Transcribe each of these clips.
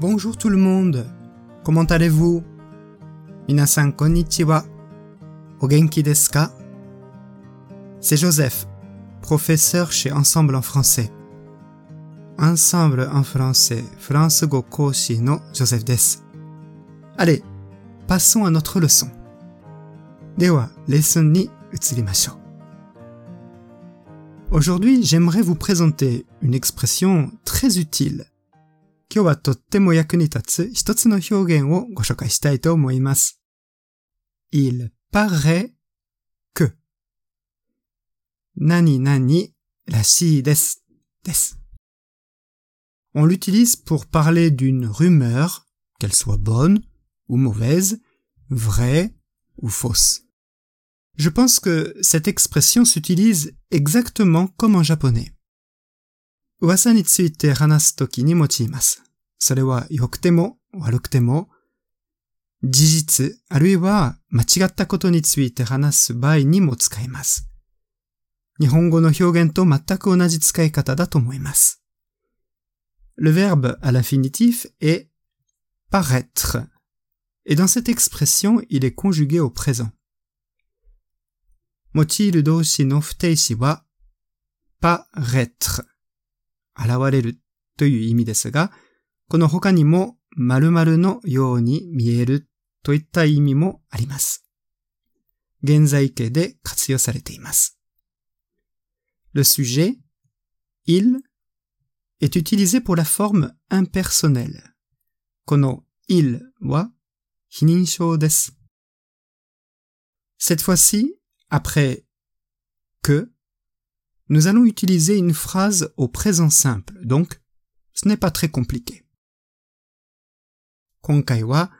Bonjour tout le monde. Comment allez-vous? Minasan konnichiwa. Ogenki desu ka? C'est Joseph, professeur chez Ensemble en français. Ensemble en français, France go koshi Joseph desu. Allez, passons à notre leçon. Dewa, lesson ni utsurimashou. Aujourd'hui, j'aimerais vous présenter une expression très utile 今日はとっても役に立つ一つの表現をご紹介したいと思います。Il paraît que 何々らしいです。です。On l'utilise pour parler d'une rumeur, qu'elle soit bonne ou mauvaise, vraie ou fausse. Je pense que cette expression s'utilise exactement comme en japonais. 噂について話すときに用います。それは良くても悪くても、事実あるいは間違ったことについて話す場合にも使います。日本語の表現と全く同じ使い方だと思います。Le verbe à l'infinitif est paraître. Et dans cette expression, il est conjugué au présent. 用いる動詞の不定詞は paraître 現れるという意味ですが、この他にも〇〇のように見えるといった意味もあります。現在形で活用されています。Le sujet, il, est utilisé pour la forme impersonnelle. この il は非認証です。Cette fois-ci, après que, nous allons utiliser une phrase au présent simple, donc ce n'est pas très compliqué. 今回は、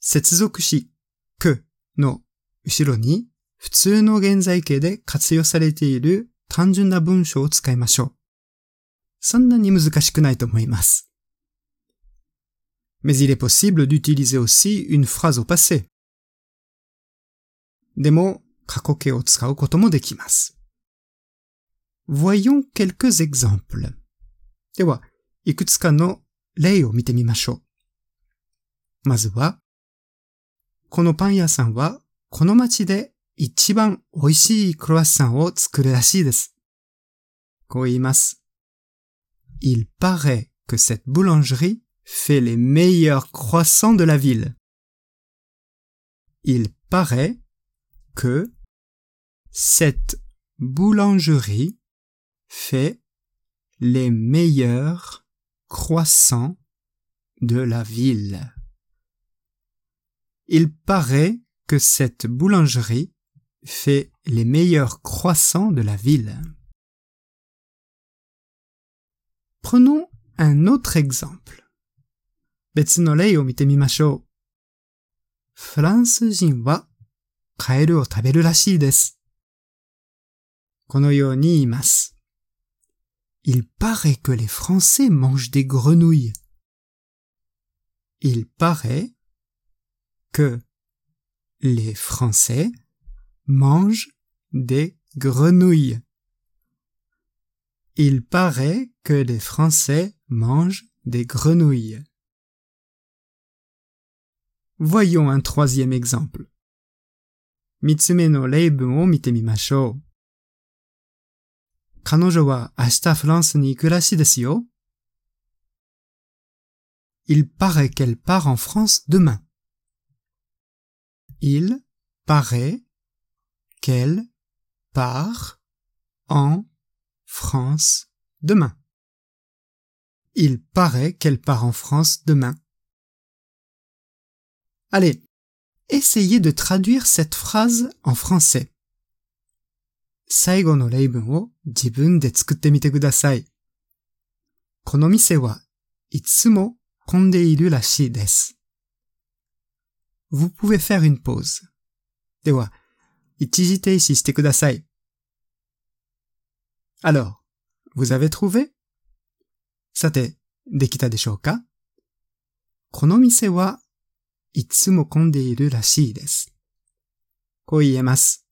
接続詞 que の後ろに普通の現在形で活用されている単純な文章を使いましょう。そんなに難しくないと思います。Mais il est possible d'utiliser aussi une phrase au passé. でも、過去形を使うこともできます。 Voyons quelques exemples. では、いくつかの例を見てみましょう。まずは、このパン屋さんは、この街で一番美味しいクロワッサンを作るらしいです。こう言います。Il paraît que cette boulangerie fait les meilleurs croissants de la ville. Il paraît que cette boulangerie fait les meilleurs croissants de la ville. Il paraît que cette boulangerie fait les meilleurs croissants de la ville. Prenons un autre exemple. 別の例を見てみましょう。フランス人はカエルを食べるらしいです。このように言います。 il paraît que les Français mangent des grenouilles. Il paraît que les Français mangent des grenouilles. Il paraît que les Français mangent des grenouilles. Voyons un troisième exemple. 彼女は明日フランスに行くらしいですよ。Il paraît qu'elle part en France demain. Il paraît qu'elle part en France demain. Il paraît qu'elle part en France demain. Allez, essayez de traduire cette phrase en français. 最後の例文を自分で作ってみてください。この店はいつも混んでいるらしいです。Vous pouvez faire une pause. では、一時停止してください。Alors, vous avez trouvé? さて、できたでしょうか？この店はいつも混んでいるらしいです。こう言えます。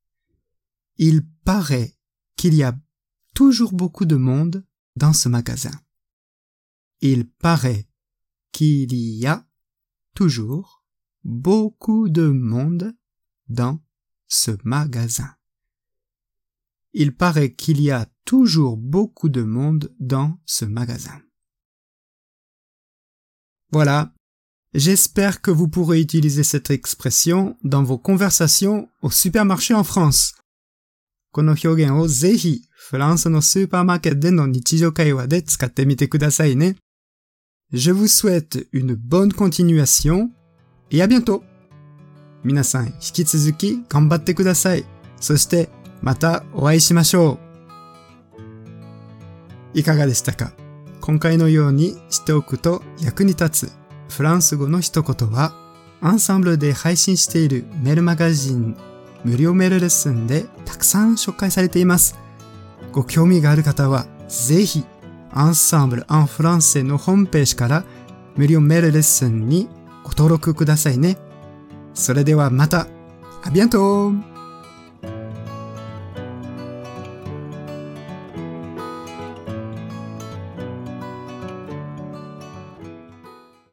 Il paraît qu'il y a toujours beaucoup de monde dans ce magasin. Il paraît qu'il y a toujours beaucoup de monde dans ce magasin. Il paraît qu'il y a toujours beaucoup de monde dans ce magasin. Voilà. J'espère que vous pourrez utiliser cette expression dans vos conversations au supermarché en France. この表現をぜひフランスのスーパーマーケットでの日常会話で使ってみてくださいね。Je vous souhaite une bonne continuation et à bientôt! 皆さん引き続き頑張ってください。そしてまたお会いしましょう。いかがでしたか？今回のようにしておくと役に立つフランス語の一言は、アンサンブルで配信しているメルマガジン無料メールレッスンでたくさん紹介されています。ご興味がある方は、ぜひ、アンサンブル・アン・フランセのホームページから無料メールレッスンにご登録くださいね。それではまた、アビアント